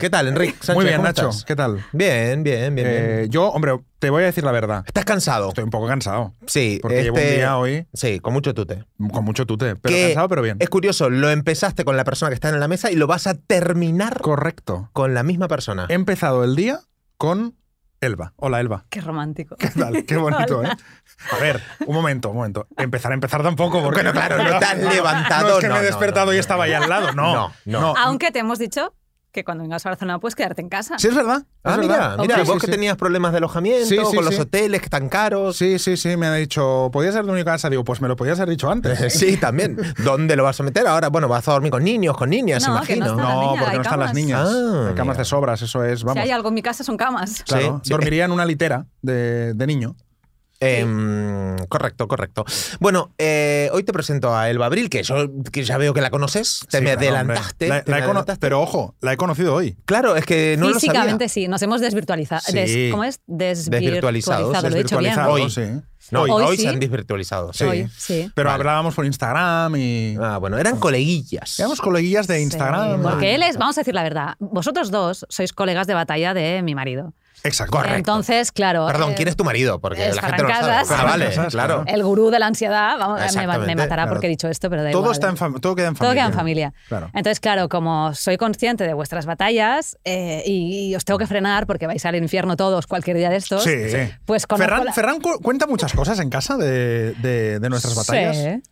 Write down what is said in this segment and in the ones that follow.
¿Qué tal, Enrique? Sánchez, Muy bien, ¿cómo Nacho. estás? ¿Qué tal? Bien, bien, bien. Eh, bien. yo, hombre, te voy a decir la verdad. ¿Estás cansado? Estoy un poco cansado. Sí. Porque llevo un este- día hoy Sí, con mucho tute. con mucho tute. Pero Que cansado, pero bien. Es curioso, lo empezaste con la persona que está en la mesa y lo vas a terminar Correcto. con la misma persona. He empezado el día con Elba. Hola, Elba. Qué romántico. ¿Qué tal? Qué bonito, ¿eh? A ver, un momento, un momento. Empezar a empezar tampoco. Porque Bueno, claro, no te has levantado, No es que no, me he no, despertado no, y no, estaba ahí no. al lado. No, No, no. Aunque te hemos dicho que cuando vengas a Barcelona puedes quedarte en casa. Sí, es verdad. Ah, es mira, verdad. mira, Sí, vos sí, que sí. tenías problemas de alojamiento, Sí, sí, con los hoteles que están caros. Sí, sí, sí, me ha dicho, ¿podía ser de mi casa? Digo, pues me lo podías haber dicho antes. Sí, también. ¿Dónde lo vas a meter ahora? Bueno, vas a dormir con niños, con niñas, No, que no imagino. No, niña, porque no están las niñas. Ah, hay camas mira. de sobras, eso es, Si vamos. hay algo en mi casa son camas. Claro, Sí, sí. dormiría en una litera de, de niño. Em, correcto, correcto. Bueno, eh, hoy te presento a Elba Abril, que yo que ya veo que la conoces. Te Sí, me adelantaste. La- te la me he cono- adelantaste. pero ojo, la he conocido hoy. Claro, es que no lo Físicamente sabía. sí, nos hemos desvirtualizado. Sí. Des- ¿Cómo es? Desvirtualizados, Desvirtualizado, lo he dicho bien. Desvirtualizado, Hoy. sí. No, Hoy hoy, sí. se han desvirtualizado. Sí. Hoy, sí. Pero Vale. hablábamos por Instagram y. Ah, bueno, eran coleguillas. Éramos coleguillas de Sí, Instagram. porque él es, vamos a decir la verdad, vosotros dos sois colegas de batalla de mi marido. Exacto. Correcto. Entonces, claro. Perdón, eh, ¿quién es tu marido? Porque es la gente no lo sabe. Ah, vale, claro. El gurú de la ansiedad, vamos, me, me matará claro. porque he dicho esto, pero da Todo, igual. está en todo queda en Todo familia. queda en familia. Claro. Entonces, claro, como soy consciente de vuestras batallas eh, y, y os tengo que frenar porque vais al infierno todos cualquier día de estos, Sí, sí. pues Ferran, la- Ferran cu- cuenta muchas cosas en casa de, de- de nuestras batallas. Sí.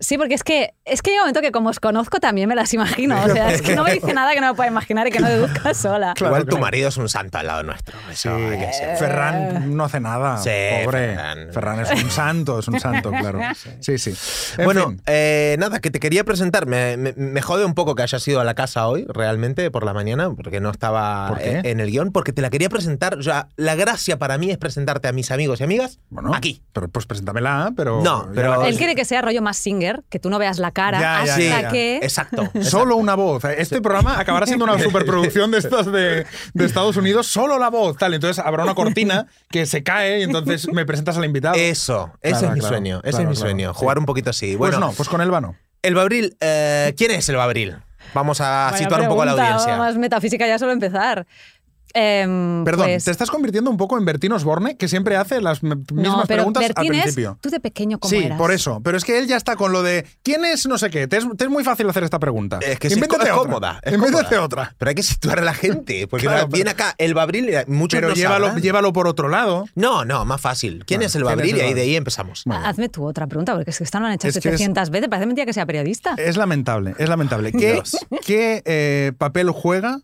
Sí, porque es que es que hay un momento que como os conozco también me las imagino. O sea, es que no me dice nada que no me pueda imaginar y que no deduzca sola. Claro, Igual tu marido es un santo al lado nuestro. Sí, Eso hay que. Ferran no hace nada. Sí, pobre. Ferran. Ferran. es un santo, es un santo, claro. Sí, sí. En bueno, eh, nada, que te quería presentar. Me, me- me jode un poco que hayas ido a la casa hoy, realmente, por la mañana, porque no estaba ¿Por qué? eh, en el guion, porque te la quería presentar. O sea, la gracia para mí es presentarte a mis amigos y amigas Bueno, aquí. Pero pues preséntamela, pero. No, pero- Él quiere que sea rollo más singer, que tú no veas la cara Ya, ya, hasta ya, ya. que... Exacto. Solo una voz. Este programa acabará siendo una superproducción de estas de, de Estados Unidos. Solo la voz, tal. Entonces habrá una cortina que se cae y entonces me presentas al invitado. Eso, ese Claro, es mi claro, sueño. Ese claro, es mi claro, sueño. sí. Jugar un poquito así. pues Bueno, no, pues con Elba no. el Babril, eh, ¿quién es el Babril? Vamos a Vaya situar un poco a la audiencia. Más metafísica ya solo empezar. Em, Perdón, pues, te estás convirtiendo un poco en Bertín Osborne, que siempre hace las no, mismas pero preguntas al Bertín es, principio. tú de pequeño cómo Sí, eras. por eso. Pero es que él ya está con lo de ¿quién es no sé qué? Te es, te es muy fácil hacer esta pregunta. Es que sí, es Invéntate es otra. cómoda. Es Invéntate cómoda. otra. Pero hay que situar a la gente. Porque Claro, viene pero- acá el Babril, y muchos Pero no llévalo, sabrán. llévalo por otro lado. No, no, más fácil. ¿Quién Bueno, es el ¿quién es Babril? Y ahí de ahí empezamos. Bueno. Hazme tú otra pregunta, porque es que esta no la han hecho Es que es- 700 veces. Parece mentira que sea periodista. Es lamentable, es lamentable. ¿Qué, Dios. qué, eh, papel juega?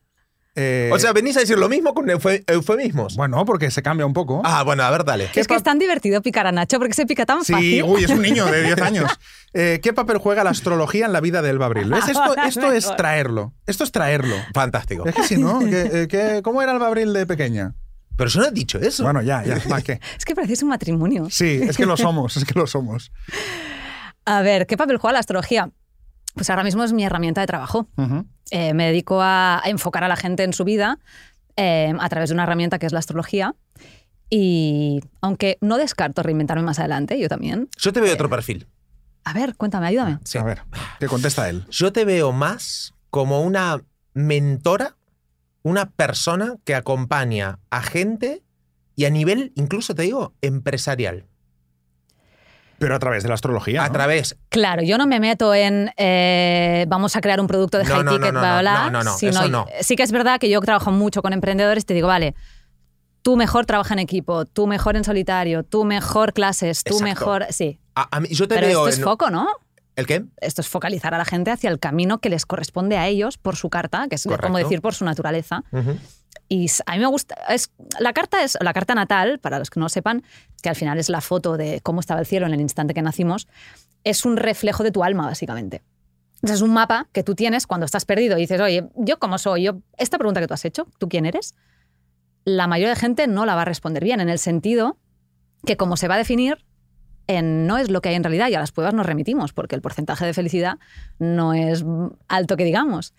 Eh, O sea, venís a decir lo mismo con eufemismos. bueno, porque se cambia un poco. Ah, bueno, a ver, dale. es que es tan divertido picar a Nacho porque se pica tan Sí, fácil. uy, es un niño de 10 años. Eh, ¿Qué papel juega la astrología en la vida de Elba Abril? ¿Ves? Esto, esto es traerlo. Esto es traerlo. Fantástico. Es que sí, ¿no? ¿Qué- eh, qué- ¿Cómo era Elba Abril de pequeña? Pero yo no he dicho eso. Bueno, ya, ya. va, ¿qué? Es que parecéis un matrimonio. Sí, es que lo somos, es que lo somos. A ver, ¿qué papel juega la astrología? Pues ahora mismo es mi herramienta de trabajo. Ujú. Eh, me dedico a, enfocar a la gente en su vida eh, a través de una herramienta que es la astrología. Y aunque no descarto reinventarme más adelante, yo también. Yo te veo otro perfil. A ver, cuéntame, ayúdame. Sí. A ver, ¿qué contesta él? Yo te veo más como una mentora, una persona que acompaña a gente y a nivel, incluso te digo, empresarial. Pero a través de la astrología. A ¿no? través. Claro, yo no me meto en eh, vamos a crear un producto de No, high no, ticket, bla, bla, no, bla, no, no, sino eso no. Sí que es verdad que yo trabajo mucho con emprendedores y te digo, vale, tú mejor trabaja en equipo, tú mejor en solitario, tú mejor clases, tú Exacto. mejor... Sí, A, a mí, yo te pero veo. esto es en- foco, ¿no? ¿El qué? Esto es focalizar a la gente hacia el camino que les corresponde a ellos por su carta, que es Correcto. como decir por su naturaleza. Ujú. Y s- a mí me gusta. Es, la carta es la carta natal, para los que no lo sepan, que al final es la foto de cómo estaba el cielo en el instante que nacimos, es un reflejo de tu alma, básicamente. Es un mapa que tú tienes cuando estás perdido y dices, oye, ¿yo cómo soy? Yo, esta pregunta que tú has hecho, ¿tú quién eres? La mayoría de gente no la va a responder bien, en el sentido que como se va a definir, en- no es lo que hay en realidad y a las pruebas nos remitimos, porque el porcentaje de felicidad no es alto que digamos.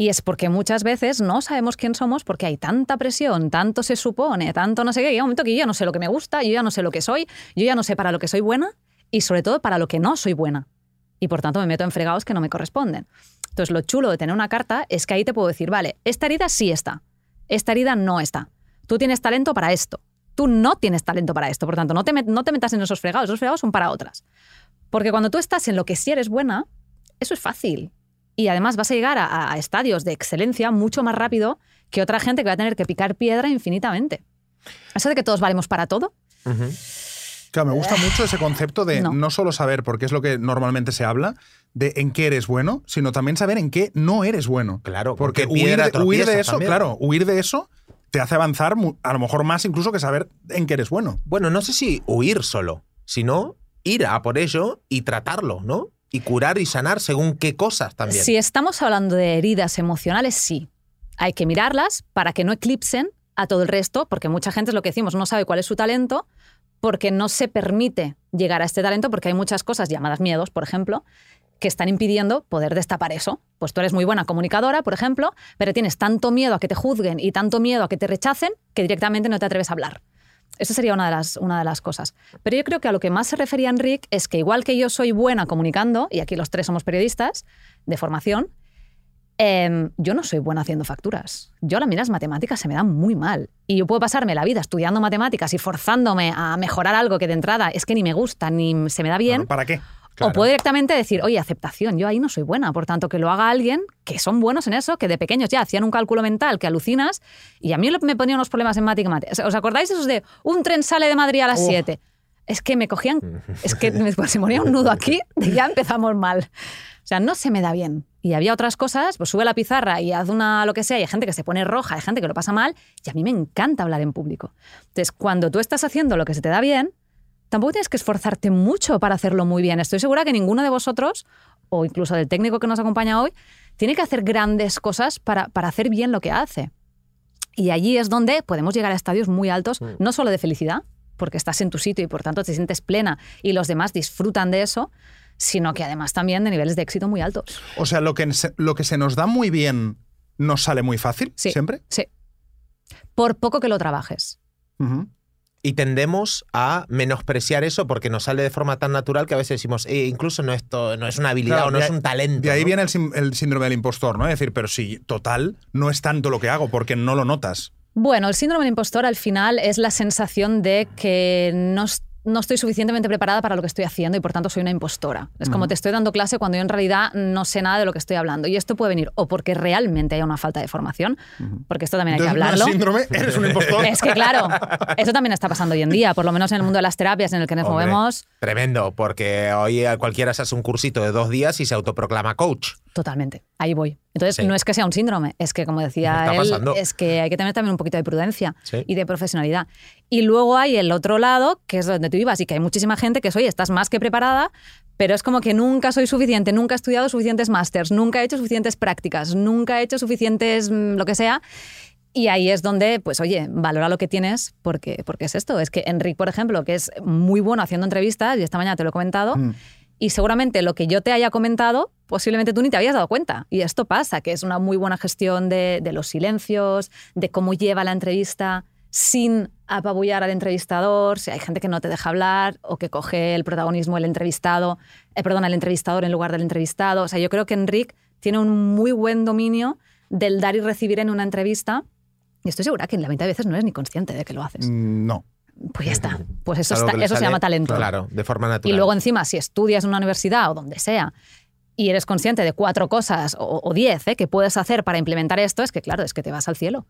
Y es porque muchas veces no sabemos quién somos porque hay tanta presión, tanto se supone, tanto no sé qué, que llega un momento que yo ya no sé lo que me gusta, yo ya no sé lo que soy, yo ya no sé para lo que soy buena y sobre todo para lo que no soy buena. y por tanto me meto en fregados que no me corresponden. Entonces, lo chulo de tener una carta es que ahí te puedo decir, vale, esta herida sí está, esta herida no está. Tú tienes talento para esto, tú no tienes talento para esto, por tanto, no te, no te metas en esos fregados, esos fregados son para otras. Porque cuando tú estás en lo que sí eres buena, eso es fácil. Y además vas a llegar a, a estadios de excelencia mucho más rápido que otra gente que va a tener que picar piedra infinitamente. Eso de que todos valemos para todo. Claro, me gusta mucho ese concepto de no. No. solo saber, porque es lo que normalmente se habla, de en qué eres bueno, sino también saber en qué no eres bueno. Claro, porque huir de, huir de tropiezas eso, también. claro, huir de eso te hace avanzar a lo mejor más incluso que saber en qué eres bueno. Bueno, no sé si huir solo, sino ir a por ello y tratarlo, ¿no? Y curar y sanar según qué cosas también. Si estamos hablando de heridas emocionales, sí. Hay que mirarlas para que no eclipsen a todo el resto, porque mucha gente es lo que decimos, no sabe cuál es su talento, porque no se permite llegar a este talento, porque hay muchas cosas llamadas miedos, por ejemplo, que están impidiendo poder destapar eso. Pues tú eres muy buena comunicadora, por ejemplo, pero tienes tanto miedo a que te juzguen y tanto miedo a que te rechacen que directamente no te atreves a hablar. Esa sería una de, las, una de las cosas. Pero yo creo que a lo que más se refería Enric es que igual que yo soy buena comunicando, y aquí los tres somos periodistas de formación, em, yo no soy buena haciendo facturas. Yo a las matemáticas se me dan muy mal. Y yo puedo pasarme la vida estudiando matemáticas y forzándome a mejorar algo que de entrada es que ni me gusta ni se me da bien. ¿Para qué? O puedo directamente decir, oye, aceptación, yo ahí no soy buena, por tanto que lo haga alguien que son buenos en eso, que de pequeños ya hacían un cálculo mental que alucinas, y a mí me ponían unos problemas en matemáticas. ¿Os acordáis esos de un tren sale de Madrid a las Oh. 7? Es que me cogían, es que me, se ponía un nudo aquí y ya empezamos mal. O sea, no se me da bien. Y había otras cosas, pues sube la pizarra y haz una lo que sea, y hay gente que se pone roja, hay gente que lo pasa mal, y a mí me encanta hablar en público. Entonces, cuando tú estás haciendo lo que se te da bien, tampoco tienes que esforzarte mucho para hacerlo muy bien. Estoy segura que ninguno de vosotros, o incluso del técnico que nos acompaña hoy, tiene que hacer grandes cosas para, para hacer bien lo que hace. Y allí es donde podemos llegar a estadios muy altos, Mm. no solo de felicidad, porque estás en tu sitio y por tanto te sientes plena y los demás disfrutan de eso, sino que además también de niveles de éxito muy altos. O sea, lo que, se, lo que se nos da muy bien nos sale muy fácil, Sí. siempre. Sí. Por poco que lo trabajes. Y tendemos a menospreciar eso porque nos sale de forma tan natural que a veces decimos, "Eh, incluso no, esto, no es una habilidad Claro, o no es un talento. De ahí ¿no? viene el, síndrome del impostor, ¿no? Es decir, pero si total no es tanto lo que hago porque no lo notas. Bueno, el síndrome del impostor al final es la sensación de que no, es- no estoy suficientemente preparada para lo que estoy haciendo y por tanto soy una impostora. Es como te estoy dando clase cuando yo en realidad no sé nada de lo que estoy hablando. Y esto puede venir o porque realmente hay una falta de formación, porque esto también hay que Entonces, es hablarlo. síndrome, eres un impostor. Es que claro, eso también está pasando hoy en día, por lo menos en el mundo de las terapias en el que nos Hombre, movemos. Tremendo, porque hoy cualquiera se hace un cursito de dos días y se autoproclama coach. Totalmente, ahí voy. Entonces, Sí. no es que sea un síndrome, es que, como decía Está él, pasando. es que hay que tener también un poquito de prudencia Sí. y de profesionalidad. Y luego hay el otro lado, que es donde tú ibas, y que hay muchísima gente que es, oye, estás más que preparada, pero es como que nunca soy suficiente, nunca he estudiado suficientes másters, nunca he hecho suficientes prácticas, nunca he hecho suficientes mm, lo que sea. Y ahí es donde, pues oye, valora lo que tienes, porque, porque es esto. Es que Enric, por ejemplo, que es muy bueno haciendo entrevistas, y esta mañana te lo he comentado, Mm. Y seguramente lo que yo te haya comentado, posiblemente tú ni te habías dado cuenta. Y esto pasa, que es una muy buena gestión de, los silencios, de cómo lleva la entrevista sin apabullar al entrevistador. Si hay gente que no te deja hablar o que coge el protagonismo el entrevistado, eh, perdón, el entrevistador en lugar del entrevistado. O sea, yo creo que Enric tiene un muy buen dominio del dar y recibir en una entrevista. Y estoy segura que en la mitad de veces no eres ni consciente de que lo haces. Mm, No. Pues ya está. Pues eso, está- eso se llama talento. Claro, de forma Y natural. luego encima, si estudias en una universidad o donde sea y eres consciente de cuatro cosas o, o diez ¿eh? que puedes hacer para implementar esto, es que claro, es que te vas al cielo.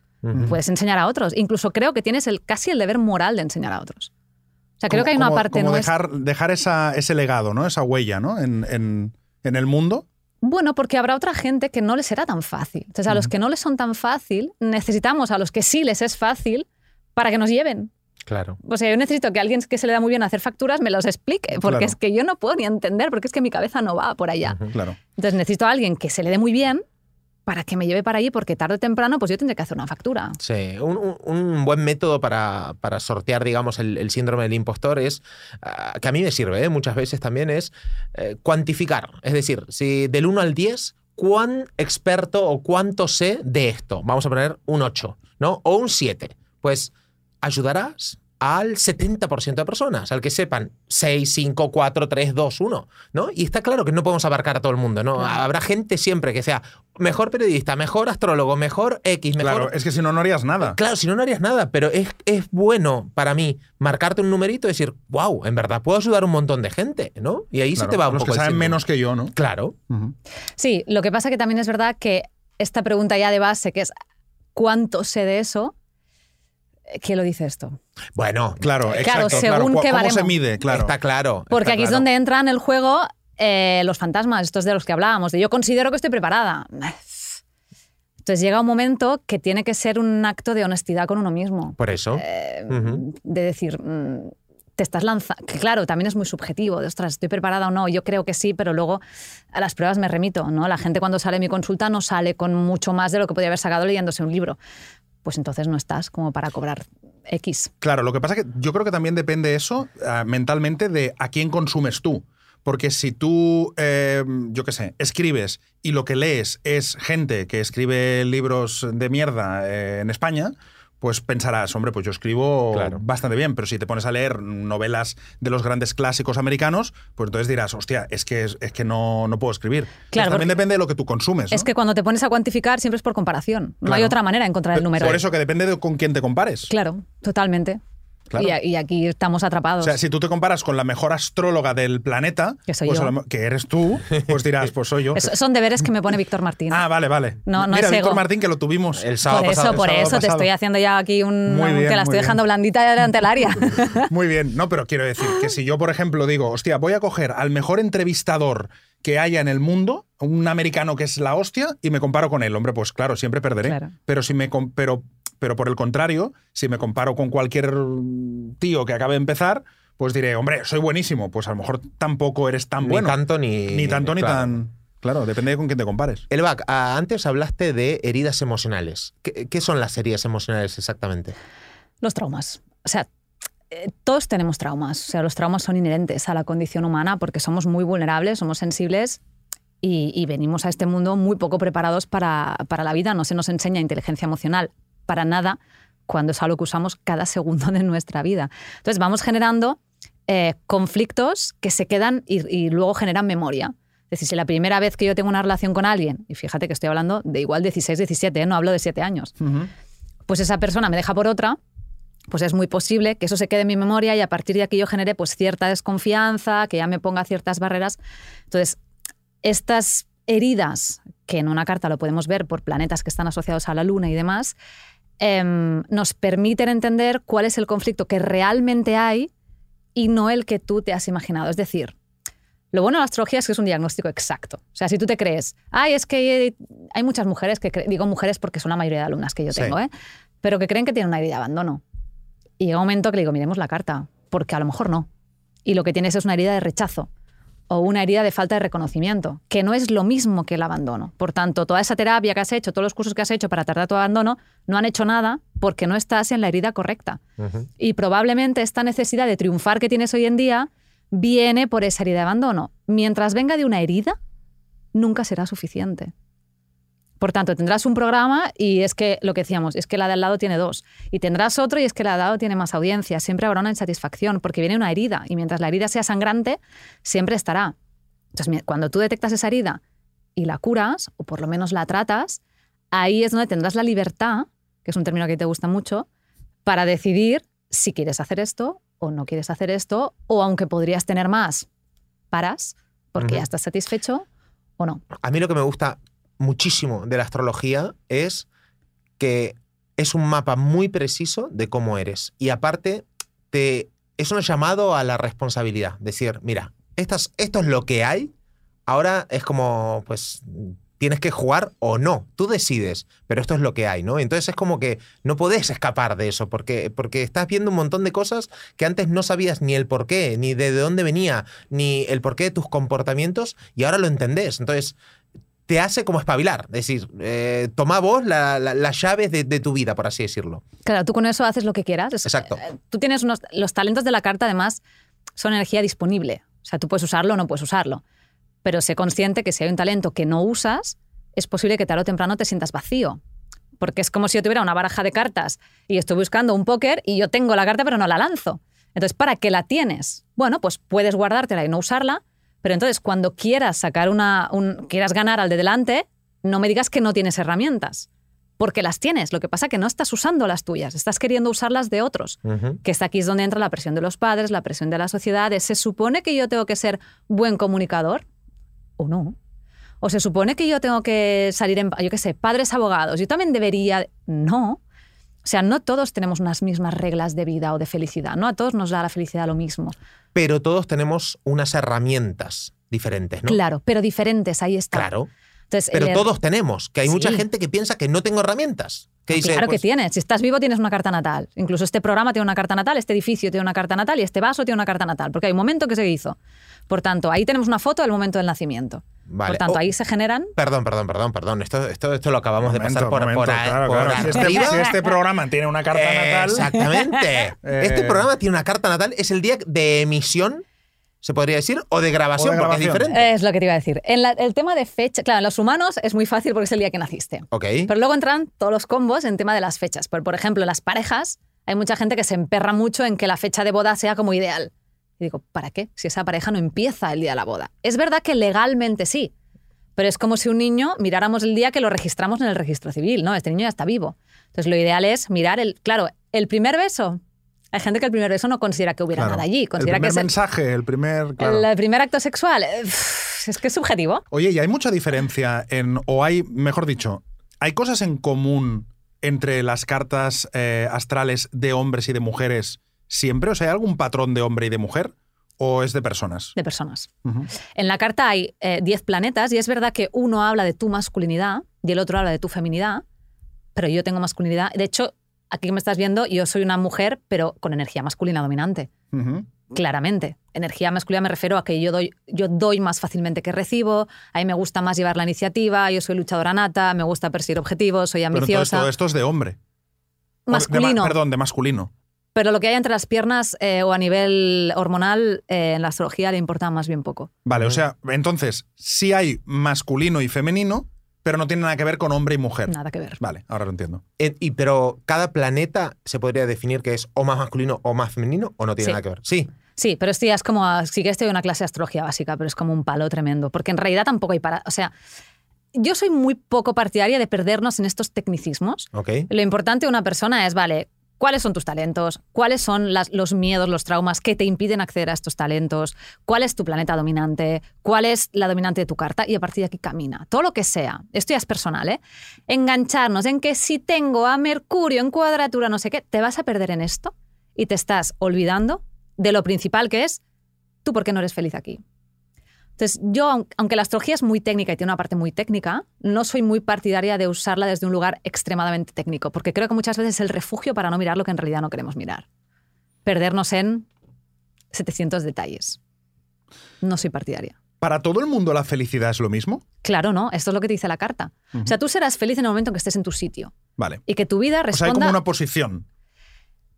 Puedes enseñar a otros. Incluso creo que tienes el, casi el deber moral de enseñar a otros. O sea, creo Como- que hay una como- parte como dejar, dejar esa, ese legado, ¿no? Esa huella, ¿no? En, en- en el mundo. Bueno, porque habrá otra gente que no les será tan fácil. Entonces, a los que no les son tan fácil, necesitamos a los que sí les es fácil para que nos lleven. Claro. O sea, yo necesito que alguien que se le da muy bien hacer facturas me los explique, porque Claro. es que yo no puedo ni entender, porque es que mi cabeza no va por allá. Claro. Entonces necesito a alguien que se le dé muy bien para que me lleve para allí, porque tarde o temprano pues yo tendré que hacer una factura. Sí, un, un- un buen método para, para sortear, digamos, el, el síndrome del impostor es, ah, que a mí me sirve ¿eh? muchas veces también, es eh, cuantificar. Es decir, si del 1 al 10, ¿cuán experto o cuánto sé de esto? Vamos a poner un 8, ¿no? O un 7. Pues, ¿ayudarás? al 70% de personas, al que sepan 6, 5, 4, 3, 2, 1, ¿no? Y está claro que no podemos abarcar a todo el mundo, ¿no? Habrá gente siempre que sea mejor periodista, mejor astrólogo, mejor X, mejor... Claro, es que si no, no harías nada. Claro, si no, no harías nada, pero es, es bueno para mí marcarte un numerito y decir, wow, en verdad puedo ayudar a un montón de gente, ¿no? Y ahí se Claro, te va un Los poco que saben menos que yo, ¿no? Claro. Sí, lo que pasa que también es verdad que esta pregunta ya de base, que es ¿cuánto sé de eso? ¿Quién lo dice esto? Bueno, Claro, Claro, exacto. según claro. qué ¿Cómo se mide? Claro. está claro. Porque está aquí es claro. donde entran en el juego eh, los fantasmas, estos de los que hablábamos, de yo considero que estoy preparada. Entonces llega un momento que tiene que ser un acto de honestidad con uno mismo. Por eso. Eh, Ujú. De decir, mm, te estás lanzando. Que claro, también es muy subjetivo. De ostras, ¿estoy preparada o no? Yo creo que sí, pero luego a las pruebas me remito. ¿no? La gente cuando sale a mi consulta no sale con mucho más de lo que podría haber sacado leyéndose un libro. Pues entonces no estás como para cobrar X. Claro, lo que pasa es que yo creo que también depende eso ah, mentalmente de a quién consumes tú. Porque si tú, eh, yo qué sé, escribes y lo que lees es gente que escribe libros de mierda eh, en España, pues pensarás, hombre, pues yo escribo Claro. bastante bien, pero si te pones a leer novelas de los grandes clásicos americanos, pues entonces dirás, hostia, es que, es, es que no, no puedo escribir. Claro, también depende de lo que tú consumes. ¿no? Es que cuando te pones a cuantificar siempre es por comparación. No hay otra manera de encontrar el número. Por eso que depende de con quién te compares. Claro, totalmente. Claro. Y, aquí estamos atrapados. O sea, si tú te comparas con la mejor astróloga del planeta, Que soy pues yo. a lo mo- que eres tú, pues dirás, pues soy yo. Es- son deberes que me pone Víctor Martín. Ah, vale, vale. No, no Mira, es Víctor ego. Martín, que lo tuvimos. El sábado por eso, pasado. por sábado eso te estoy haciendo ya aquí un. Muy bien, que la muy estoy dejando bien. blandita delante del área. Muy bien, no, pero quiero decir que si yo, por ejemplo, digo, hostia, voy a coger al mejor entrevistador que haya en el mundo, un americano que es la hostia, y me comparo con él, hombre, pues claro, siempre perderé. Claro. Pero si me com- pero, pero por el contrario, si me comparo con cualquier tío que acabe de empezar, pues diré, hombre, soy buenísimo. Pues a lo mejor tampoco eres tan Ni bueno. tanto ni. ni tanto ni claro. tan. Claro, depende de con quién te compares. Elbac, ah, antes hablaste de heridas emocionales. ¿Qué, qué son las heridas emocionales exactamente? Los traumas. O sea, eh, todos tenemos traumas. O sea, los traumas son inherentes a la condición humana porque somos muy vulnerables, somos sensibles y, y venimos a este mundo muy poco preparados para, para la vida. No se nos enseña inteligencia emocional para nada cuando es algo que usamos cada segundo de nuestra vida. Entonces vamos generando eh, conflictos que se quedan y, y luego generan memoria. Es decir, si la primera vez que yo tengo una relación con alguien, y fíjate que estoy hablando de igual 16, 17, ¿eh? no hablo de 7 años, pues esa persona me deja por otra, pues es muy posible que eso se quede en mi memoria y a partir de aquí yo genere pues cierta desconfianza, que ya me ponga ciertas barreras. Entonces, estas heridas, que en una carta lo podemos ver por planetas que están asociados a la Luna y demás, em, nos permiten entender cuál es el conflicto que realmente hay y no el que tú te has imaginado. Es decir, lo bueno de la astrología es que es un diagnóstico exacto. O sea, si tú te crees, ay, es que hay muchas mujeres que, cre-", digo mujeres porque son la mayoría de alumnas que yo Sí. tengo, ¿eh? pero que creen que tienen una herida de abandono. Y llega un momento que le digo, miremos la carta, porque a lo mejor no. Y lo que tienes es una herida de rechazo o una herida de falta de reconocimiento, que no es lo mismo que el abandono. Por tanto, toda esa terapia que has hecho, todos los cursos que has hecho para tratar tu abandono, no han hecho nada porque no estás en la herida correcta. Y probablemente esta necesidad de triunfar que tienes hoy en día viene por esa herida de abandono. Mientras venga de una herida, nunca será suficiente. Por tanto, tendrás un programa y es que lo que decíamos, es que la de al lado tiene dos. Y tendrás otro y es que la de al lado tiene más audiencia. Siempre habrá una insatisfacción porque viene una herida y mientras la herida sea sangrante, siempre estará. Entonces, cuando tú detectas esa herida y la curas, o por lo menos la tratas, ahí es donde tendrás la libertad, que es un término que te gusta mucho, para decidir si quieres hacer esto o no quieres hacer esto, o aunque podrías tener más, paras, porque Ujú. ya estás satisfecho o no. A mí lo que me gusta muchísimo de la astrología es que es un mapa muy preciso de cómo eres. Y aparte, te, es un llamado a la responsabilidad. Decir, mira, estas, esto es lo que hay. Ahora es como, pues, tienes que jugar o no. Tú decides, pero esto es lo que hay, ¿no? Entonces es como que no podés escapar de eso, porque, porque estás viendo un montón de cosas que antes no sabías ni el por qué, ni de dónde venía, ni el porqué de tus comportamientos, y ahora lo entendés. Entonces, te hace como espabilar. Es decir, eh, toma vos la- la- las llaves de, de tu vida, por así decirlo. Claro, tú con eso haces lo que quieras. Exacto. eh, Tú tienes unos. Los talentos de la carta, además, son energía disponible. O sea, tú puedes usarlo o no puedes usarlo. Pero sé consciente que si hay un talento que no usas, es posible que tarde o temprano te sientas vacío. porque es como si yo tuviera una baraja de cartas y estoy buscando un póker y yo tengo la carta pero no la lanzo. Entonces, ¿para qué la tienes? Bueno, pues puedes guardártela y no usarla, pero entonces cuando quieras sacar una, un, quieras ganar al de delante, no me digas que no tienes herramientas, porque las tienes. Lo que pasa es que no estás usando las tuyas, estás queriendo usarlas de otros. Que está aquí es donde entra la presión de los padres, la presión de la sociedad. de, ¿Se supone que yo tengo que ser buen comunicador o no? ¿O se supone que yo tengo que salir en, yo qué sé, padres abogados? Yo también debería... No. O sea, no todos tenemos unas mismas reglas de vida o de felicidad. No a todos nos da la felicidad lo mismo. Pero todos tenemos unas herramientas diferentes, ¿no? Claro, pero diferentes, ahí está. Claro. Entonces, Pero el- todos tenemos, que hay mucha gente que piensa que no tengo herramientas. Que dice, claro pues, que tienes. Si estás vivo tienes una carta natal. Incluso este programa tiene una carta natal, este edificio tiene una carta natal y este vaso tiene una carta natal, porque hay un momento que se hizo. Por tanto, ahí tenemos una foto del momento del nacimiento. Vale. Por tanto, Oh. ahí se generan... Perdón, perdón, perdón, perdón. Esto, esto, esto lo acabamos de Momento, pasar por, momento, por, a- claro, por claro. Si este, si este programa tiene una carta natal. Exactamente. Eh, Este programa tiene una carta natal. Es el día de emisión, se podría decir, o de grabación, O de porque es grabación. diferente. Es lo que te iba a decir. En la- el tema de fecha, claro, en los humanos es muy fácil porque es el día que naciste. ok. Pero luego entran todos los combos en tema de las fechas. Por, por ejemplo, en las parejas hay mucha gente que se emperra mucho en que la fecha de boda sea como ideal. Y digo, ¿para qué? Si esa pareja no empieza el día de la boda. Es verdad que legalmente sí, pero es como si un niño miráramos el día que lo registramos en el registro civil, ¿no? Este niño ya está vivo. Entonces lo ideal es mirar el, claro, el primer beso. Hay gente que el primer beso no considera que hubiera Claro. nada allí, El considera primer que es el- mensaje, el primer. claro. el, el primer acto sexual. eh, Es que es subjetivo. Oye, ¿y hay mucha diferencia en. o hay, mejor dicho, hay cosas en común entre las cartas eh, astrales de hombres y de mujeres siempre? O sea, ¿hay algún patrón de hombre y de mujer? ¿O es de personas? de personas. En la carta hay eh, 10 planetas y es verdad que uno habla de tu masculinidad y el otro habla de tu feminidad, pero yo tengo masculinidad. De hecho, aquí que me estás viendo, yo soy una mujer, pero con energía masculina dominante, claramente. Energía masculina me refiero a que yo doy, yo doy más fácilmente que recibo, a mí me gusta más llevar la iniciativa, yo soy luchadora nata, me gusta perseguir objetivos, soy Pero entonces ambiciosa. todo esto es de hombre. De masculino. perdón, de masculino. Pero lo que hay entre las piernas eh, o a nivel hormonal, eh, en la astrología le importa más bien poco. Vale, o sea, entonces sí hay masculino y femenino, pero no tiene nada que ver con hombre y mujer. Nada que ver. Vale, ahora lo entiendo. Eh, y, pero cada planeta se podría definir que es o más masculino o más femenino o no tiene Sí. nada que ver. Sí. Sí, pero esto ya es como, sí que estoy en una clase de astrología básica, pero es como un palo tremendo, porque en realidad tampoco hay para, o sea, yo soy muy poco partidaria de perdernos en estos tecnicismos. Ok. Lo importante de una persona es, vale, ¿cuáles son tus talentos? ¿Cuáles son los miedos, los traumas que te impiden acceder a estos talentos? ¿Cuál es tu planeta dominante? ¿Cuál es la dominante de tu carta? Y a partir de aquí camina. Todo lo que sea. Esto ya es personal, ¿eh? Engancharnos en que si tengo a Mercurio en cuadratura, no sé qué, te vas a perder en esto y te estás olvidando de lo principal que es tú por qué no eres feliz aquí. Entonces, yo, aun- aunque la astrología es muy técnica y tiene una parte muy técnica, no soy muy partidaria de usarla desde un lugar extremadamente técnico, porque creo que muchas veces es el refugio para no mirar lo que en realidad no queremos mirar. Perdernos en 700 detalles. No soy partidaria. ¿Para todo el mundo la felicidad es lo mismo? Claro, ¿no? Esto es lo que te dice la carta. O sea, tú serás feliz en el momento en que estés en tu sitio Vale. y que tu vida O sea, hay responda... como una posición.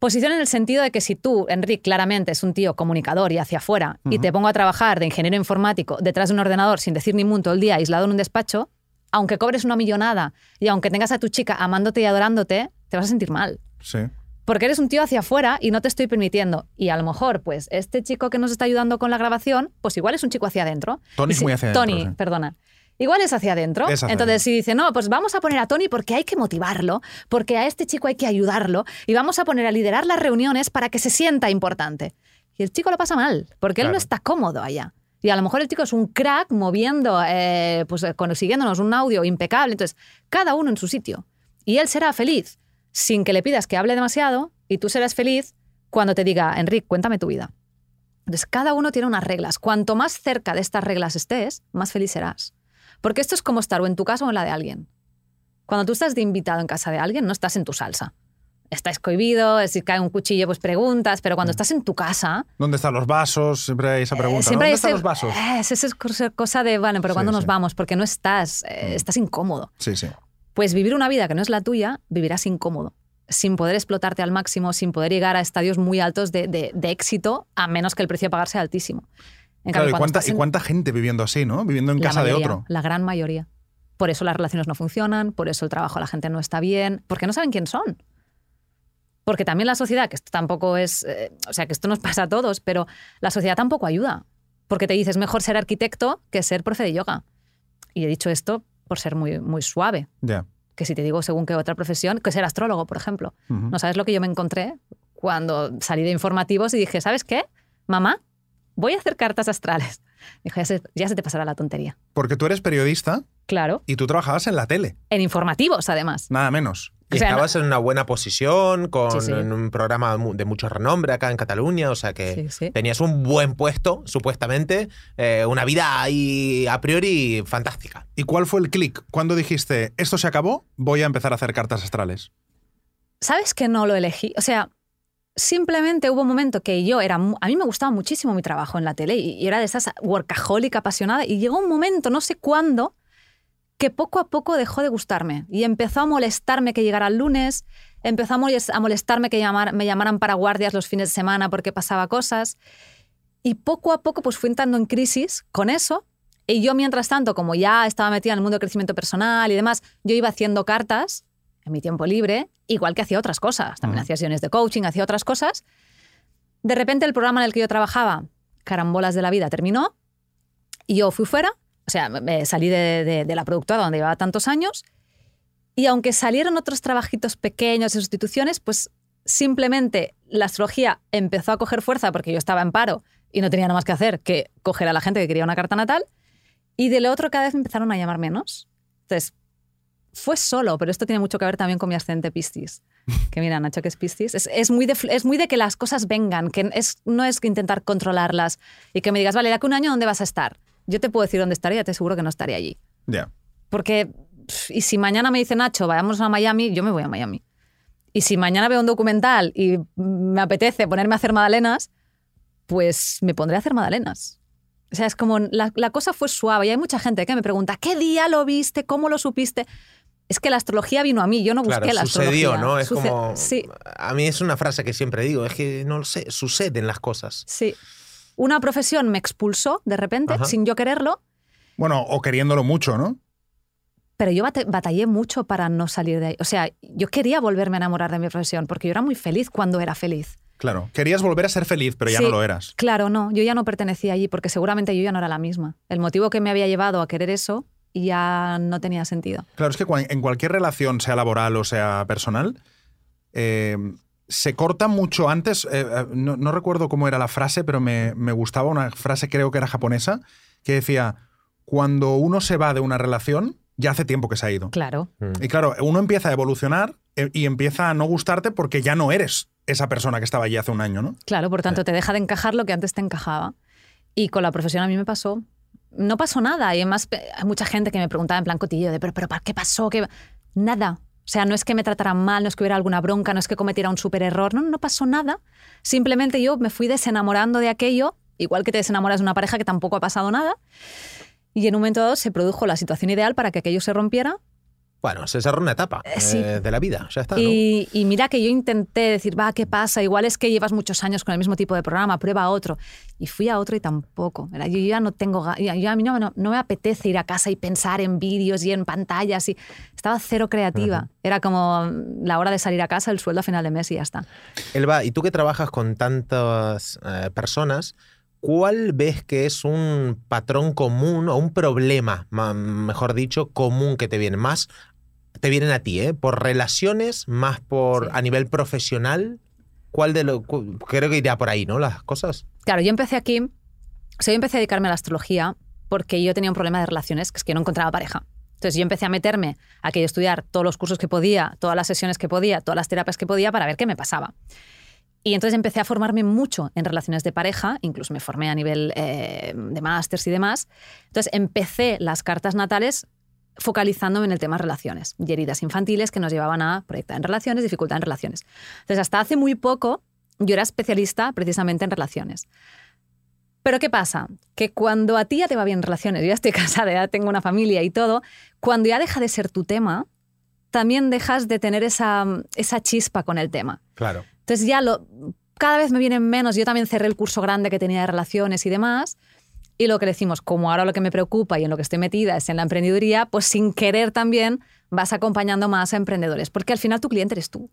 Posición en el sentido de que si tú, Enrique, claramente es un tío comunicador y hacia afuera, y te pongo a trabajar de ingeniero informático detrás de un ordenador sin decir ni mu todo el día, aislado en un despacho, aunque cobres una millonada y aunque tengas a tu chica amándote y adorándote, te vas a sentir mal. Sí. Porque eres un tío hacia afuera y no te estoy permitiendo. Y a lo mejor, pues, este chico que nos está ayudando con la grabación, pues igual es un chico hacia adentro. Tony es muy hacia adentro, Tony, sí. perdona. Igual es hacia adentro. Es hacia Entonces, si dice, no, pues vamos a poner a Tony porque hay que motivarlo, porque a este chico hay que ayudarlo y vamos a poner a liderar las reuniones para que se sienta importante. Y el chico lo pasa mal, porque él no está cómodo allá. Y a lo mejor el chico es un crack moviendo, eh, pues eh, consiguiéndonos un audio impecable. Entonces, cada uno en su sitio. Y él será feliz sin que le pidas que hable demasiado y tú serás feliz cuando te diga, Enrique, cuéntame tu vida. Entonces, cada uno tiene unas reglas. Cuanto más cerca de estas reglas estés, más feliz serás. Porque esto es como estar o en tu casa o en la de alguien. Cuando tú estás de invitado en casa de alguien, no estás en tu salsa. Estás cohibido, si cae un cuchillo, pues preguntas, pero cuando estás en tu casa, ¿Dónde están los vasos? Siempre hay esa pregunta. eh, ¿no? siempre ¿Dónde están los vasos? es esa cosa- de, bueno, pero Sí, ¿cuándo nos sí. vamos? Porque no estás, eh, estás incómodo. Sí, sí. Pues vivir una vida que no es la tuya, vivirás incómodo, sin poder explotarte al máximo, sin poder llegar a estadios muy altos de, de- de éxito, a menos que el precio a pagar sea altísimo. En Claro, cambio, ¿y cuánta, y cuánta gente viviendo así, ¿no? Viviendo en la casa de otro. La gran mayoría. Por eso las relaciones no funcionan, por eso el trabajo de la gente no está bien, porque no saben quién son. Porque también la sociedad, que esto tampoco es, eh, o sea, que esto nos pasa a todos, pero la sociedad tampoco ayuda. Porque te dices, mejor ser arquitecto que ser profe de yoga. Y he dicho esto por ser muy, muy suave. Que si te digo según qué otra profesión, que ser astrólogo, por ejemplo. No sabes lo que yo me encontré cuando salí de informativos y dije, ¿sabes qué? Mamá, voy a hacer cartas astrales. Dijo, ya se, ya se te pasará la tontería. Porque tú eres periodista Claro. y tú trabajabas en la tele, En informativos, además. nada menos. Y O sea, estabas en una buena posición, con Sí, sí. en un programa de mucho renombre acá en Cataluña, o sea que Sí, sí. tenías un buen puesto, supuestamente, eh, una vida ahí a priori fantástica. ¿Y cuál fue el clic? ¿Cuándo dijiste, esto se acabó, voy a empezar a hacer cartas astrales? ¿Sabes que no lo elegí? O sea, simplemente hubo un momento que yo era. A mí me gustaba muchísimo mi trabajo en la tele y era de esas workaholic apasionada. Y llegó un momento, no sé cuándo, que poco a poco dejó de gustarme. Y empezó a molestarme que llegara el lunes, empezó a moles- a molestarme que me llamaran para guardias los fines de semana porque pasaba cosas. Y poco a poco pues fui entrando en crisis con eso. Y yo, mientras tanto, como ya estaba metida en el mundo del crecimiento personal y demás, yo iba haciendo cartas en mi tiempo libre, igual que hacía otras cosas. También Ujú. hacía sesiones de coaching, hacía otras cosas. De repente el programa en el que yo trabajaba, Carambolas de la Vida, terminó y yo fui fuera, o sea, me- salí de, de- de la productora donde llevaba tantos años y aunque salieron otros trabajitos pequeños de sustituciones, pues simplemente la astrología empezó a coger fuerza porque yo estaba en paro y no tenía nada más que hacer que coger a la gente que quería una carta natal y de lo otro cada vez me empezaron a llamar menos. Entonces, fue solo, pero esto tiene mucho que ver también con mi ascendente Piscis. Que mira, Nacho, que es Piscis. Es, es muy de, es muy de que las cosas vengan, que es, no es que intentar controlarlas y que me digas, vale, de aquí un año, ¿dónde vas a estar? Yo te puedo decir dónde estaría, te aseguro que no estaría allí. Ya. Porque, y si mañana me dice Nacho, vayamos a Miami, yo me voy a Miami. Y si mañana veo un documental y me apetece ponerme a hacer magdalenas, pues me pondré a hacer magdalenas. O sea, es como la, la cosa fue suave y hay mucha gente que me pregunta, ¿qué día lo viste? ¿Cómo lo supiste? Es que la astrología vino a mí, yo no busqué Claro, la sucedió, astrología. ¿no? Es Suce- como. Sí, A mí es una frase que siempre digo, es que no lo sé, suceden las cosas. sí. Una profesión me expulsó de repente, Ajá. sin yo quererlo, Bueno, o queriéndolo mucho, ¿no? pero yo batallé mucho para no salir de ahí. O sea, yo quería volverme a enamorar de mi profesión porque yo era muy feliz cuando era feliz. Claro. Querías volver a ser feliz, pero ya Sí. no lo eras. Claro, no, yo ya no pertenecía allí porque seguramente yo ya no era la misma. El motivo que me había llevado a querer eso ya no tenía sentido. Claro, es que en cualquier relación, sea laboral o sea personal, eh, se corta mucho antes. eh, eh, no, no recuerdo cómo era la frase, pero me, me gustaba una frase, creo que era japonesa, que decía: Cuando uno se va de una relación, ya hace tiempo que se ha ido. Claro. Y claro, uno empieza a evolucionar y empieza a no gustarte porque ya no eres esa persona que estaba allí hace un año, ¿no? Claro, por tanto, te deja de encajar lo que antes te encajaba. Y con la profesión a mí me pasó. No pasó nada. Y además hay mucha gente que me preguntaba en plan cotillo de, pero, pero ¿para qué pasó? ¿Qué? Nada. O sea, no es que me trataran mal, no es que hubiera alguna bronca, no es que cometiera un súper error. No, no pasó nada. Simplemente yo me fui desenamorando de aquello, igual que te desenamoras de una pareja que tampoco ha pasado nada. Y en un momento dado se produjo la situación ideal para que aquello se rompiera Bueno, se cerró una etapa Eh, sí. eh, de la vida, ya está. ¿no? Y, mira que yo intenté decir, va, ¿qué pasa? Igual es que llevas muchos años con el mismo tipo de programa, prueba otro. Y fui a otro y tampoco. Era, yo ya no tengo, ya- yo a mí no, no- no me apetece ir a casa y pensar en vídeos y en pantallas. Y estaba cero creativa. Era como la hora de salir a casa, el sueldo a final de mes y ya está. Elba, y tú que trabajas con tantas eh, personas, ¿cuál ves que es un patrón común o un problema, ma- mejor dicho, común que te viene? Más te vienen a ti, ¿eh? ¿Por relaciones, más por Sí. a nivel profesional? ¿Cuál de lo cu- creo que iría por ahí, ¿no? Las cosas. Claro, yo empecé aquí, o sea, yo empecé a dedicarme a la astrología porque yo tenía un problema de relaciones, que es que no encontraba pareja. Entonces yo empecé a meterme a que estudiar todos los cursos que podía, todas las sesiones que podía, todas las terapias que podía para ver qué me pasaba. Y entonces empecé a formarme mucho en relaciones de pareja, incluso me formé a nivel eh, de másters y demás. Entonces empecé las cartas natales focalizándome en el tema relaciones y heridas infantiles que nos llevaban a proyectar en relaciones, dificultad en relaciones. Entonces hasta hace muy poco yo era especialista precisamente en relaciones. Pero ¿qué pasa? Que cuando a ti ya te va bien en relaciones, yo ya estoy casada, ya tengo una familia y todo, cuando ya deja de ser tu tema, también dejas de tener esa, esa chispa con el tema. Claro. Entonces ya lo, cada vez me vienen menos. Yo también cerré el curso grande que tenía de relaciones y demás. Y lo que decimos, como ahora lo que me preocupa y en lo que estoy metida es en la emprendeduría, pues sin querer también vas acompañando más a emprendedores, porque al final tu cliente eres tú.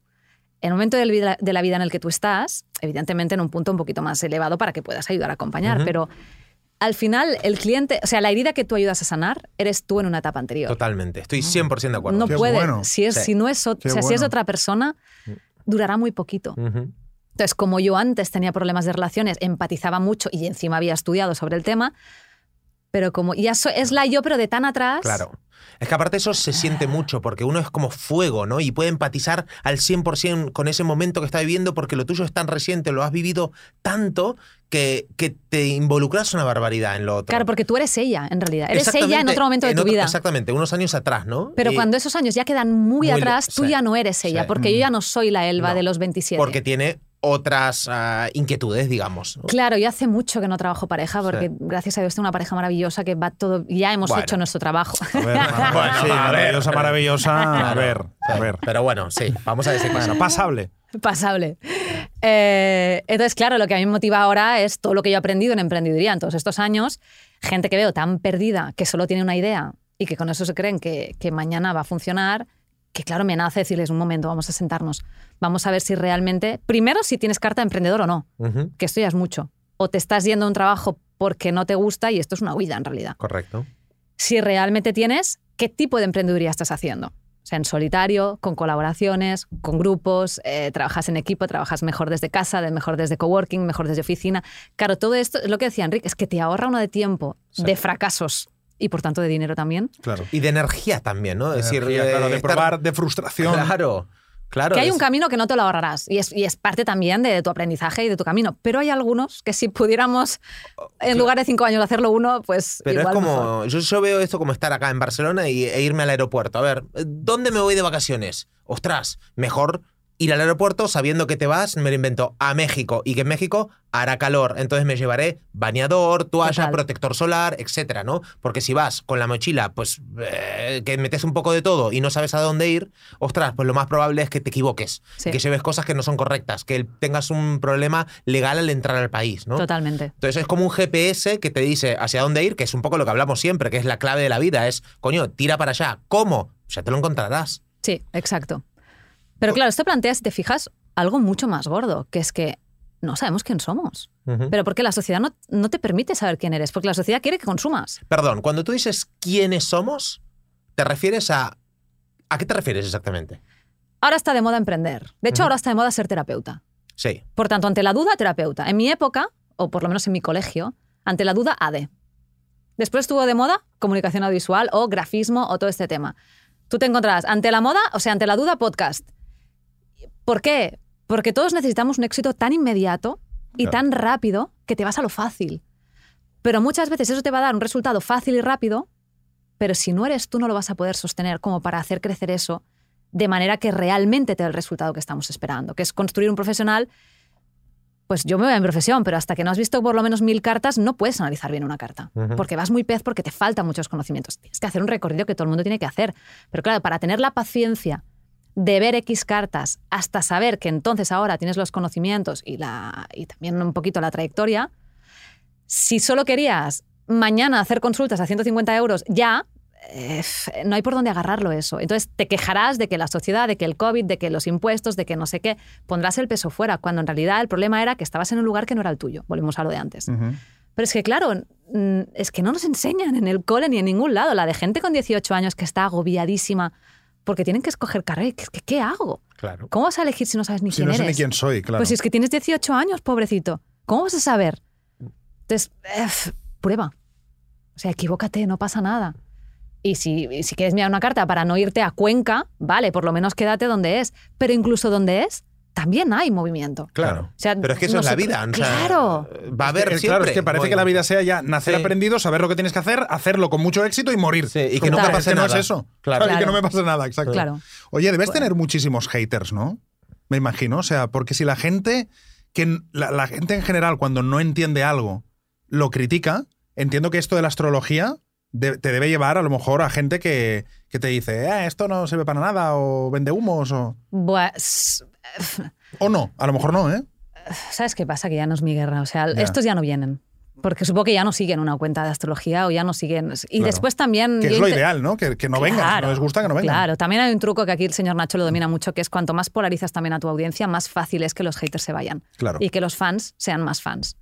En el momento de la vida, en el que tú estás, evidentemente en un punto un poquito más elevado para que puedas ayudar a acompañar, pero al final el cliente, o sea, la herida que tú ayudas a sanar, eres tú en una etapa anterior. Totalmente. Estoy 100% de acuerdo. No Qué puede. bueno. Si, es, Sí. si no es, o sea, si es otra persona, durará muy poquito. Entonces, como yo antes tenía problemas de relaciones, empatizaba mucho y encima había estudiado sobre el tema, pero como ya so- es la yo, pero de tan atrás. Claro. Es que aparte eso se siente mucho, porque uno es como fuego, ¿no? Y puede empatizar al 100% con ese momento que está viviendo, porque lo tuyo es tan reciente, lo has vivido tanto, que, que te involucras una barbaridad en lo otro. Claro, porque tú eres ella, en realidad. Eres ella en otro momento de tu otro- vida. Exactamente, unos años atrás, ¿no? Pero Y- cuando esos años ya quedan muy, atrás, tú sí, ya no eres ella, sí. porque yo ya no soy la Elba No, de los 27. Porque tiene otras ah, inquietudes, digamos. ¿no? Claro, yo hace mucho que no trabajo pareja, porque Sí. gracias a Dios tengo una pareja maravillosa que va todo. Ya hemos Bueno. hecho nuestro trabajo. A ver, Bueno, sí, maravillosa, maravillosa. A ver, a ver. Pero bueno, sí, vamos a decir Bueno, pasable. Pasable. Eh, entonces, claro, lo que a mí me motiva ahora es todo lo que yo he aprendido en emprendeduría en todos estos años. Gente que veo tan perdida, que solo tiene una idea y que con eso se creen que, que mañana va a funcionar, que claro, me nace decirles un momento, vamos a sentarnos. Vamos a ver si realmente, primero, si tienes carta de emprendedor o no, que esto ya es mucho. O te estás yendo a un trabajo porque no te gusta y esto es una huida en realidad. Correcto. Si realmente tienes, ¿qué tipo de emprendeduría estás haciendo? O sea, en solitario, con colaboraciones, con grupos, eh, trabajas en equipo, trabajas mejor desde casa, de mejor desde coworking, mejor desde oficina. Claro, todo esto es lo que decía Enrique, es que te ahorra uno de tiempo, Sí. de fracasos y por tanto de dinero también. Claro. Y de energía también, ¿no? Es decir, Energía, claro, eh, de estar- probar, de frustración. Claro, claro. que hay es- un camino que no te lo ahorrarás y es, y es parte también de, tu aprendizaje y de tu camino. Pero hay algunos que si pudiéramos, en lugar de cinco años, hacerlo uno, pues Pero igual es como, mejor. yo, yo veo esto como estar acá en Barcelona y, e irme al aeropuerto. A ver, ¿dónde me voy de vacaciones? Ostras, mejor ir al aeropuerto sabiendo que te vas, me lo invento, a México y que en México hará calor. Entonces me llevaré bañador, toalla, Total. protector solar, etcétera, ¿no? Porque si vas con la mochila, pues eh, que metes un poco de todo y no sabes a dónde ir, ostras, pues lo más probable es que te equivoques, Sí. que lleves cosas que no son correctas, que tengas un problema legal al entrar al país, ¿no? Totalmente. Entonces es como un GPS que te dice hacia dónde ir, que es un poco lo que hablamos siempre, que es la clave de la vida. Es, coño, tira para allá. ¿Cómo? Ya te lo encontrarás. Sí, exacto. Pero claro, esto plantea, si te fijas, algo mucho más gordo, que es que no sabemos quién somos. Pero porque la sociedad no, no te permite saber quién eres, porque la sociedad quiere que consumas. Perdón, cuando tú dices quiénes somos, ¿te refieres a... ¿A qué te refieres exactamente? Ahora está de moda emprender. De hecho, ahora está de moda ser terapeuta. Sí. Por tanto, ante la duda, terapeuta. En mi época, o por lo menos en mi colegio, ante la duda, AD. Después estuvo de moda comunicación audiovisual o grafismo o todo este tema. Tú te encontrarás ante la moda, o sea, ante la duda, podcast. ¿Por qué? Porque todos necesitamos un éxito tan inmediato y Claro. tan rápido que te vas a lo fácil. Pero muchas veces eso te va a dar un resultado fácil y rápido, pero si no eres tú no lo vas a poder sostener como para hacer crecer eso de manera que realmente te dé el resultado que estamos esperando, que es construir un profesional pues yo me voy en profesión, pero hasta que no has visto por lo menos mil cartas, no puedes analizar bien una carta. Porque vas muy pez porque te faltan muchos conocimientos. Tienes que hacer un recorrido que todo el mundo tiene que hacer. Pero claro, para tener la paciencia de ver X cartas hasta saber que entonces ahora tienes los conocimientos y, la, y también un poquito la trayectoria, si solo querías mañana hacer consultas a 150 euros ya, eh, no hay por dónde agarrarlo eso. Entonces te quejarás de que la sociedad, de que el COVID, de que los impuestos, de que no sé qué, pondrás el peso fuera, cuando en realidad el problema era que estabas en un lugar que no era el tuyo. Volvemos a lo de antes. Pero es que, claro, mm, es que no nos enseñan en el cole ni en ningún lado. La de gente con 18 años que está agobiadísima porque tienen que escoger carrera. ¿Qué, qué, qué hago? Claro. ¿Cómo vas a elegir si no sabes ni Si quién no sé eres? ni quién soy, claro. Pues si es que tienes 18 años, pobrecito. ¿Cómo vas a saber? Entonces, eh, prueba. O sea, equivócate, no pasa nada. Y si, y si quieres mirar una carta para no irte a Cuenca, vale, por lo menos quédate donde es. Pero incluso donde es, también hay movimiento. Claro. O sea, Pero es que eso es la vida. o sea, Claro. Va a haber Es- siempre. claro, es que parece que la vida sea ya nacer Sí. aprendido, saber lo que tienes que hacer, hacerlo con mucho éxito y morir. Sí, y que no te "Ah, pase es que no nada". es eso. Claro. y que Claro. no me pase nada, exacto. Claro. Oye, debes tener muchísimos haters, ¿no? Me imagino. O sea, porque si la gente, que la, la gente en general, cuando no entiende algo, lo critica, entiendo que esto de la astrología de- te debe llevar a lo mejor a gente que, que te dice, "Ah, esto no sirve para nada, o vende humos, o. Pues, O no, a lo mejor no, ¿eh? ¿sabes qué pasa? Que ya no es mi guerra. O sea, estos ya no vienen. Porque supongo que ya no siguen una cuenta de astrología o ya no siguen. Y Claro. después también. Que es lo ideal, ¿no? Que, que no vengan. Si no les gusta, que no vengan. Claro, también hay un truco que aquí el señor Nacho lo domina mucho, que es cuanto más polarizas también a tu audiencia, más fácil es que los haters se vayan. Claro. Y que los fans sean más fans.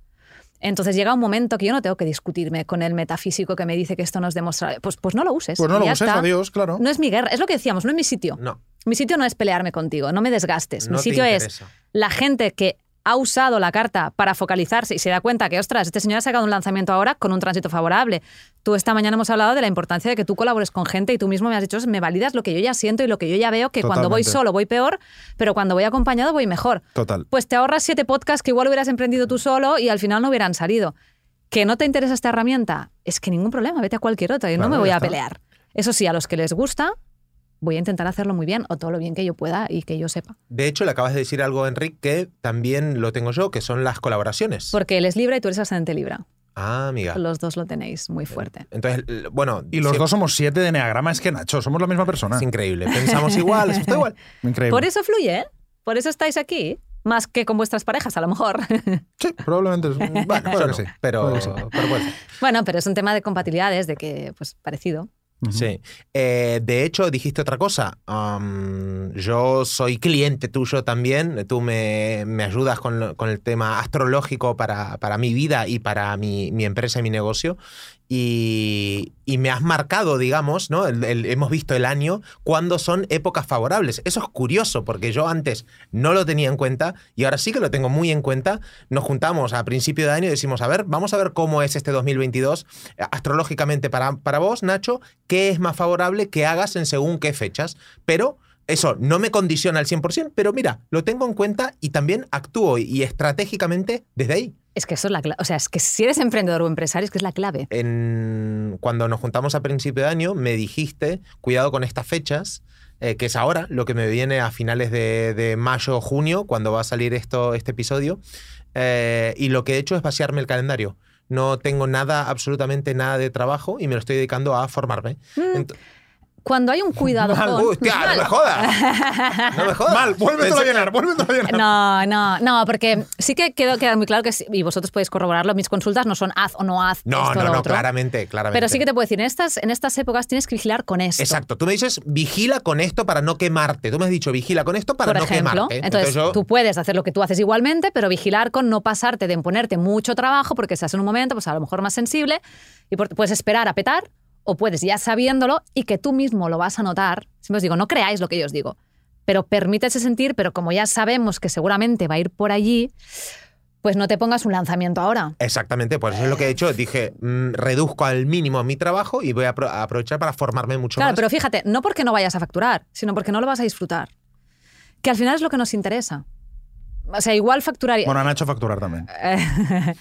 Entonces llega un momento que yo no tengo que discutirme con el metafísico que me dice que esto no es demostrable. Pues, pues no lo uses. Pues no lo uses, está. adiós, claro. No es mi guerra, es lo que decíamos, no es mi sitio. No. Mi sitio no es pelearme contigo, no me desgastes. No mi sitio es la gente que ha usado la carta para focalizarse y se da cuenta que, ostras, este señor ha sacado un lanzamiento ahora con un tránsito favorable. Tú esta mañana hemos hablado de la importancia de que tú colabores con gente y tú mismo me has dicho, me validas lo que yo ya siento y lo que yo ya veo, que cuando voy solo voy peor, pero cuando voy acompañado voy mejor. Total. Pues te ahorras siete podcasts que igual hubieras emprendido tú solo y al final no hubieran salido. ¿Que no te interesa esta herramienta? Es que ningún problema, vete a cualquier otra y no Claro, me voy a está. pelear. Eso sí, a los que les gusta, voy a intentar hacerlo muy bien o todo lo bien que yo pueda y que yo sepa. De hecho, le acabas de decir algo, Enrique, que también lo tengo yo, que son las colaboraciones. Porque él es Libra y tú eres ascendente Libra. Ah, amiga. Los dos lo tenéis muy fuerte. Entonces, bueno. Y los dos somos siete de Enneagrama. Es que, Nacho, somos la misma persona. Es increíble. Pensamos igual, está igual. Increíble. Por eso fluye, ¿eh? Por eso estáis aquí. Más que con vuestras parejas, a lo mejor. Sí, probablemente. es- Bueno, eso que no, sí. pero, pero ser. bueno, pero es un tema de compatibilidades, de que, pues, parecido. Sí. Eh, de hecho, dijiste otra cosa. Am, yo soy cliente tuyo también. Tú me, me ayudas con, con el tema astrológico para, para mi vida y para mi, mi empresa y mi negocio. Y, me has marcado, digamos, ¿no? Hemos visto el año cuando son épocas favorables. Eso es curioso porque yo antes no lo tenía en cuenta y ahora sí que lo tengo muy en cuenta. Nos juntamos a principio de año y decimos, a ver, vamos a ver cómo es este 2022 eh, astrológicamente para, para vos, Nacho, qué es más favorable que hagas en según qué fechas. Pero eso no me condiciona al 100%, pero mira, lo tengo en cuenta y también actúo y estratégicamente desde ahí. Es que eso es la clave. O sea, es que si eres emprendedor o empresario, es que es la clave. en- cuando nos juntamos a principio de año, me dijiste, cuidado con estas fechas, eh, que es ahora, lo que me viene a finales de, de mayo o junio, cuando va a salir esto, este episodio. Eh, y lo que he hecho es vaciarme el calendario. No tengo nada, absolutamente nada de trabajo y me lo estoy dedicando a formarme. Ent- Cuando hay un cuidado Mal. con... Uy, tía, no me jodas. No me jodas. Mal, vuélvetelo a llenar, vuélvetelo a llenar. No, no, no, porque sí que quedó, queda muy claro que, sí- y vosotros podéis corroborarlo, mis consultas no son haz o no haz No, esto no, lo no, otro. claramente, claramente. Pero sí que te puedo decir, en estas, en estas épocas tienes que vigilar con esto. Exacto. Tú me dices, vigila con esto para no quemarte. Tú me has dicho, vigila con esto para por no ejemplo. quemarte. Entonces, yo- tú puedes hacer lo que tú haces igualmente, pero vigilar con no pasarte de imponerte mucho trabajo, porque estás en un momento, pues a lo mejor más sensible, y puedes esperar a petar, o puedes ya sabiéndolo y que tú mismo lo vas a notar. Siempre os digo, no creáis lo que yo os digo, pero permítese sentir, pero como ya sabemos que seguramente va a ir por allí, pues no te pongas un lanzamiento ahora. Exactamente, pues eso es lo que he hecho. Dije, mm, reduzco al mínimo mi trabajo y voy a, apro- a aprovechar para formarme mucho Claro, más. pero fíjate, no porque no vayas a facturar, sino porque no lo vas a disfrutar. Que al final es lo que nos interesa. O sea, igual facturar. Bueno, a Nacho facturar también.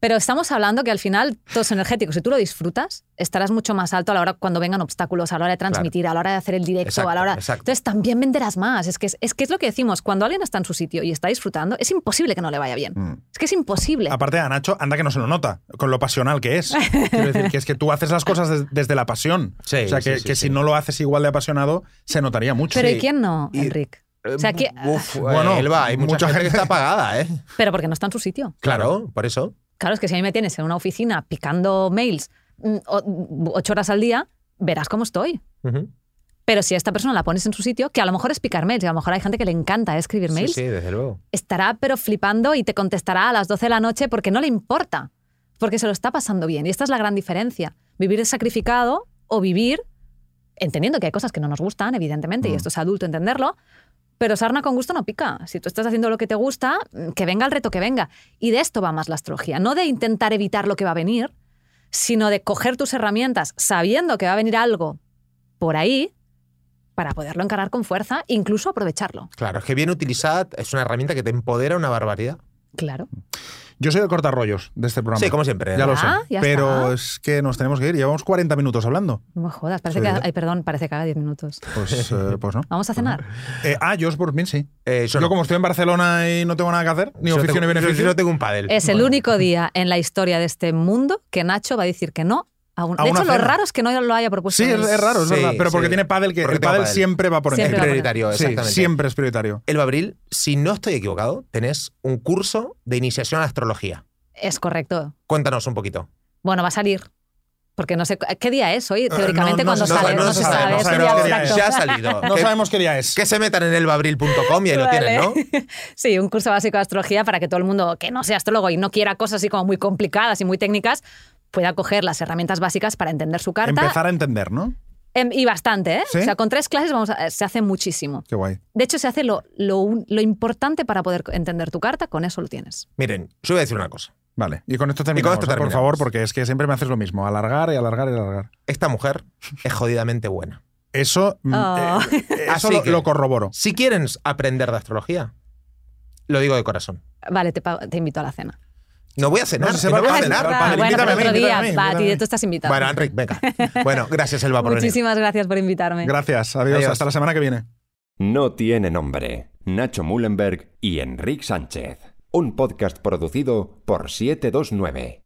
Pero estamos hablando que al final todo es energético. Si tú lo disfrutas, estarás mucho más alto a la hora cuando vengan obstáculos, a la hora de transmitir, a la hora de hacer el directo, Exacto, a la hora. exacto. Entonces también venderás más. Es que es, es que es lo que decimos. Cuando alguien está en su sitio y está disfrutando, es imposible que no le vaya bien. Mm. Es que es imposible. Aparte a Nacho, anda que no se lo nota, con lo pasional que es. Quiero decir, que es que tú haces las cosas des- desde la pasión. Sí, o sea, que, sí, sí, que sí. si no lo haces igual de apasionado, se notaría mucho. Pero sí. ¿y quién no, Y- Enrique? Eh, O sea, que- uf, Bueno, Elba, hay mucha, mucha gente, que está apagada, ¿eh? Pero porque no está en su sitio. Claro, por eso. Claro, es que si a mí me tienes en una oficina picando mails mm, o- ocho horas al día, verás cómo estoy. Pero si a esta persona la pones en su sitio, que a lo mejor es picar mails, y a lo mejor hay gente que le encanta escribir mails, sí, desde luego. estará pero flipando y te contestará a las 12 de la noche porque no le importa, porque se lo está pasando bien. Y esta es la gran diferencia. Vivir sacrificado o vivir entendiendo que hay cosas que no nos gustan, evidentemente, y Mm. esto es adulto entenderlo, pero sarna con gusto no pica. Si tú estás haciendo lo que te gusta, que venga el reto que venga. Y de esto va más la astrología, no de intentar evitar lo que va a venir, sino de coger tus herramientas sabiendo que va a venir algo por ahí para poderlo encarar con fuerza, incluso aprovecharlo. Claro, es que bien utilizada es una herramienta que te empodera una barbaridad. Claro. Yo soy el cortarrollos de este programa. Sí, como siempre. Ya lo Ya, sé. ya pero está. es que nos tenemos que ir. Llevamos 40 minutos hablando. No me jodas, parece Sí. que. Ay, perdón, parece que haga 10 minutos. Pues, eh, pues no. Vamos a cenar. Eh, ah, yo por mí sí. Eh, yo Yo, no. como estoy en Barcelona y no tengo nada que hacer, ni Yo oficio tengo- ni beneficio. Yo tengo un pádel. Es el único día en la historia de este mundo que Nacho va a decir que no un. A De hecho, lo cena. raro es que no lo haya propuesto. Sí, es, es raro, es Sí, verdad. Pero porque sí. tiene pádel, que Porque el pádel pádel. siempre va por Es encima. por prioritario, Sí, exactamente. siempre es prioritario. El Abril, si no estoy equivocado, tenés un curso de iniciación a la astrología. Es correcto. Cuéntanos un poquito. Bueno, va a salir. Porque no sé. ¿Qué día es hoy? Teóricamente, Eh, no cuando se sale. sabe, No, no se se sabe, sabe. no es día qué día. Ya ha salido. No sabemos qué día es. que se metan en elbabril.com y ahí lo Vale. tienen, ¿no? Sí, un curso básico de astrología para que todo el mundo que no sea astrólogo y no quiera cosas así como muy complicadas y muy técnicas pueda coger las herramientas básicas para entender su carta. Empezar a entender, ¿no? Em, y bastante, ¿eh? ¿Sí? O sea, con tres clases vamos a- se hace muchísimo. Qué guay. De hecho, se hace lo, lo, lo importante para poder entender tu carta, con eso lo tienes. Miren, yo voy a decir una cosa. Vale, y con esto terminamos, esto ¿eh? por terminamos. favor, porque es que siempre me haces lo mismo, alargar y alargar y alargar. Esta mujer es jodidamente buena. Eso, mm, Oh. eh, eso Así lo, que- lo corroboro. Si quieren aprender de astrología, lo digo de corazón. Vale, te, te invito a la cena. No voy a cenar. No, se va no a voy a cenar, cenar. al padre, bueno, invítame otro día, invítame tú estás invitado. Bueno, Enric, venga. Bueno, gracias, Elba, por venir. Muchísimas gracias por invitarme. Gracias, adiós, Adiós. hasta la semana que viene. No tiene nombre. Nacho Mullenberg y Enrique Sánchez. Un podcast producido por 729.